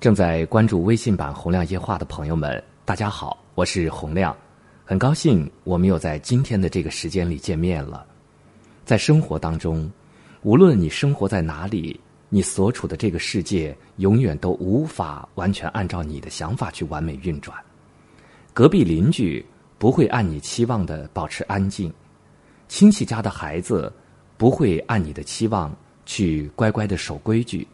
正在关注微信版“洪亮夜话”的朋友们，大家好，我是洪亮，很高兴我们又在今天的这个时间里见面了。在生活当中，无论你生活在哪里，你所处的这个世界永远都无法完全按照你的想法去完美运转。隔壁邻居不会按你期望的保持安静，亲戚家的孩子不会按你的期望去乖乖的守规矩。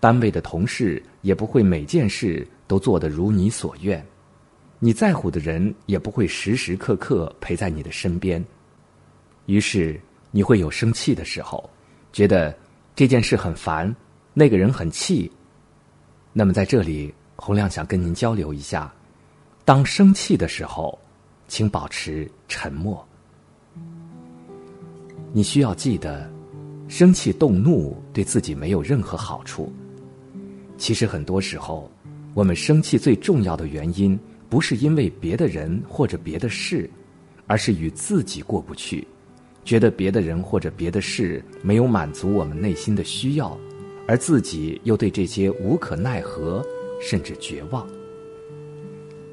单位的同事也不会每件事都做得如你所愿，你在乎的人也不会时时刻刻陪在你的身边，于是你会有生气的时候，觉得这件事很烦，那个人很气。那么在这里，洪亮想跟您交流一下：当生气的时候，请保持沉默。你需要记得，生气动怒对自己没有任何好处。其实很多时候，我们生气最重要的原因，不是因为别的人或者别的事，而是与自己过不去，觉得别的人或者别的事没有满足我们内心的需要，而自己又对这些无可奈何，甚至绝望。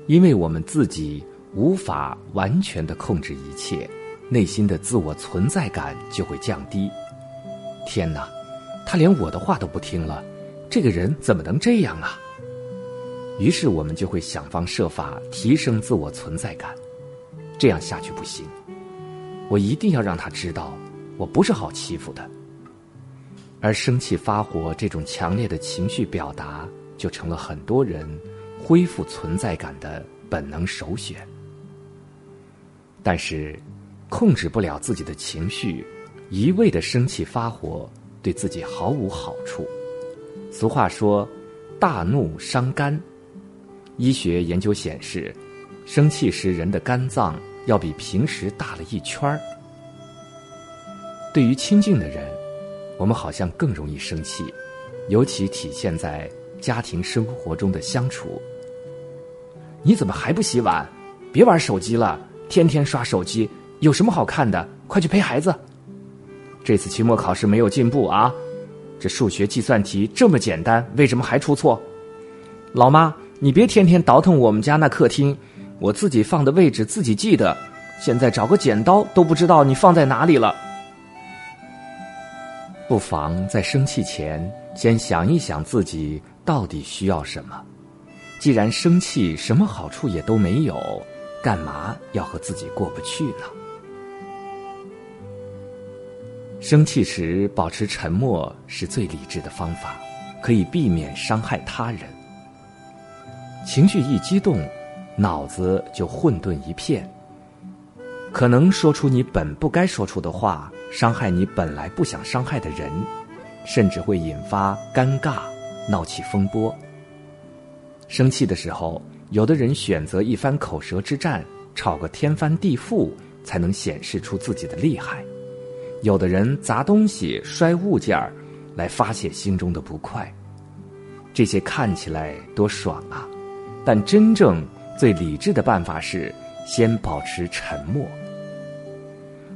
因为我们自己无法完全的控制一切，内心的自我存在感就会降低。天哪，他连我的话都不听了。这个人怎么能这样啊？于是我们就会想方设法提升自我存在感，这样下去不行。我一定要让他知道，我不是好欺负的。而生气发火这种强烈的情绪表达，就成了很多人恢复存在感的本能首选。但是，控制不了自己的情绪，一味的生气发火，对自己毫无好处。俗话说：“大怒伤肝。”医学研究显示，生气时人的肝脏要比平时大了一圈儿。对于亲近的人，我们好像更容易生气，尤其体现在家庭生活中的相处。你怎么还不洗碗？别玩手机了，天天刷手机，有什么好看的？快去陪孩子。这次期末考试没有进步啊！这数学计算题这么简单，为什么还出错？老妈，你别天天倒腾我们家那客厅，我自己放的位置自己记得，现在找个剪刀都不知道你放在哪里了。不妨在生气前先想一想自己到底需要什么。既然生气什么好处也都没有，干嘛要和自己过不去呢？生气时保持沉默是最理智的方法，可以避免伤害他人。情绪一激动，脑子就混沌一片，可能说出你本不该说出的话，伤害你本来不想伤害的人，甚至会引发尴尬，闹起风波。生气的时候，有的人选择一番口舌之战，吵个天翻地覆，才能显示出自己的厉害。有的人砸东西、摔物件儿，来发泄心中的不快，这些看起来多爽啊！但真正最理智的办法是先保持沉默。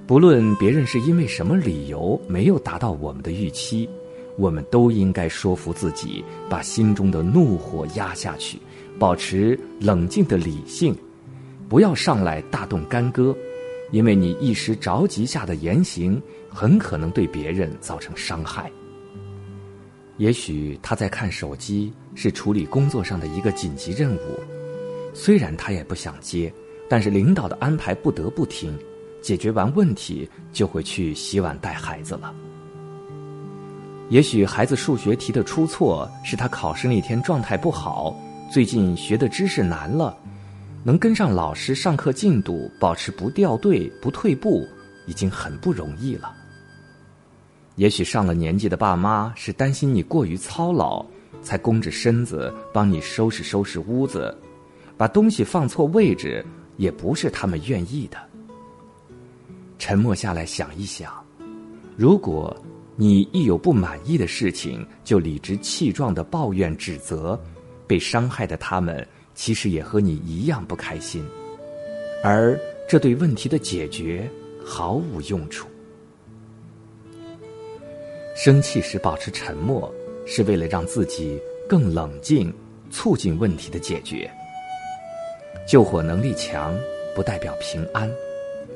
不论别人是因为什么理由没有达到我们的预期，我们都应该说服自己，把心中的怒火压下去，保持冷静的理性，不要上来大动干戈，因为你一时着急下的言行。很可能对别人造成伤害。也许他在看手机，是处理工作上的一个紧急任务，虽然他也不想接，但是领导的安排不得不听。解决完问题，就会去洗碗带孩子了。也许孩子数学题的出错，是他考试那天状态不好，最近学的知识难了，能跟上老师上课进度，保持不掉队、不退步，已经很不容易了。也许上了年纪的爸妈是担心你过于操劳，才弓着身子帮你收拾收拾屋子，把东西放错位置也不是他们愿意的。沉默下来想一想，如果你一有不满意的事情就理直气壮的抱怨指责，被伤害的他们其实也和你一样不开心，而这对问题的解决毫无用处。生气时保持沉默，是为了让自己更冷静，促进问题的解决。救火能力强不代表平安，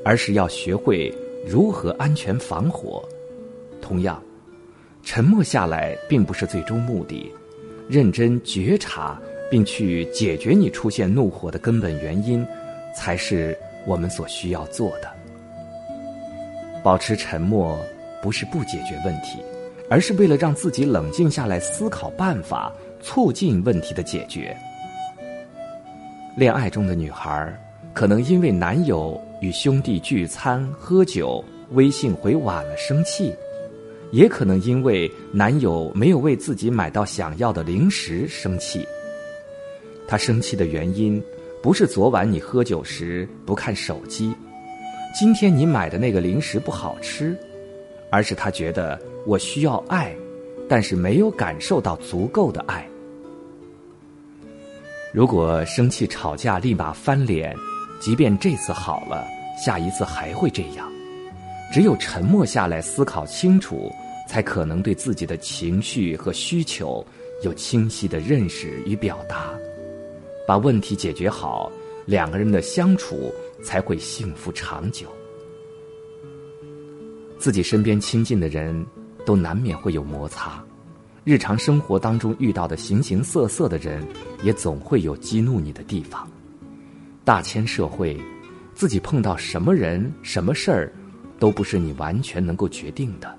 而是要学会如何安全防火。同样，沉默下来并不是最终目的，认真觉察并去解决你出现怒火的根本原因，才是我们所需要做的。保持沉默不是不解决问题，而是为了让自己冷静下来思考办法，促进问题的解决。恋爱中的女孩，可能因为男友与兄弟聚餐喝酒，微信回晚了生气；也可能因为男友没有为自己买到想要的零食生气。她生气的原因，不是昨晚你喝酒时不看手机，今天你买的那个零食不好吃，而是他觉得我需要爱，但是没有感受到足够的爱。如果生气吵架立马翻脸，即便这次好了，下一次还会这样。只有沉默下来思考清楚，才可能对自己的情绪和需求有清晰的认识与表达，把问题解决好，两个人的相处才会幸福长久。自己身边亲近的人都难免会有摩擦。日常生活当中遇到的形形色色的人，也总会有激怒你的地方。大千社会，自己碰到什么人、什么事儿，都不是你完全能够决定的。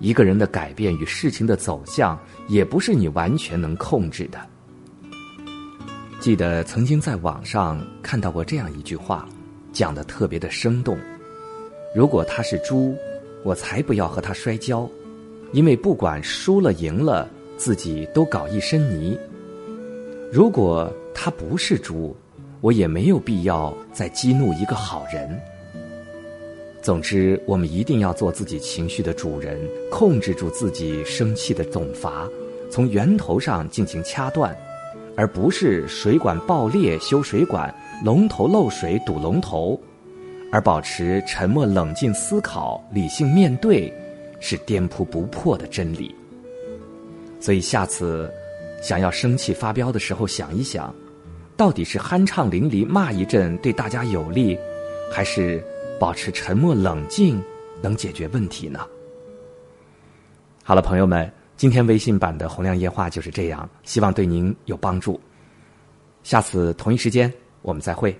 一个人的改变与事情的走向，也不是你完全能控制的。记得曾经在网上看到过这样一句话，讲的特别的生动：如果他是猪，我才不要和他摔跤。因为不管输了赢了，自己都搞一身泥。如果他不是猪，我也没有必要再激怒一个好人。总之，我们一定要做自己情绪的主人，控制住自己生气的总阀，从源头上进行掐断，而不是水管爆裂修水管，龙头漏水堵龙头，而保持沉默、冷静思考、理性面对。是颠扑不破的真理。所以下次想要生气发飙的时候，想一想，到底是酣畅淋漓骂一阵对大家有利，还是保持沉默冷静能解决问题呢？好了，朋友们，今天微信版的洪亮夜话就是这样，希望对您有帮助。下次同一时间我们再会。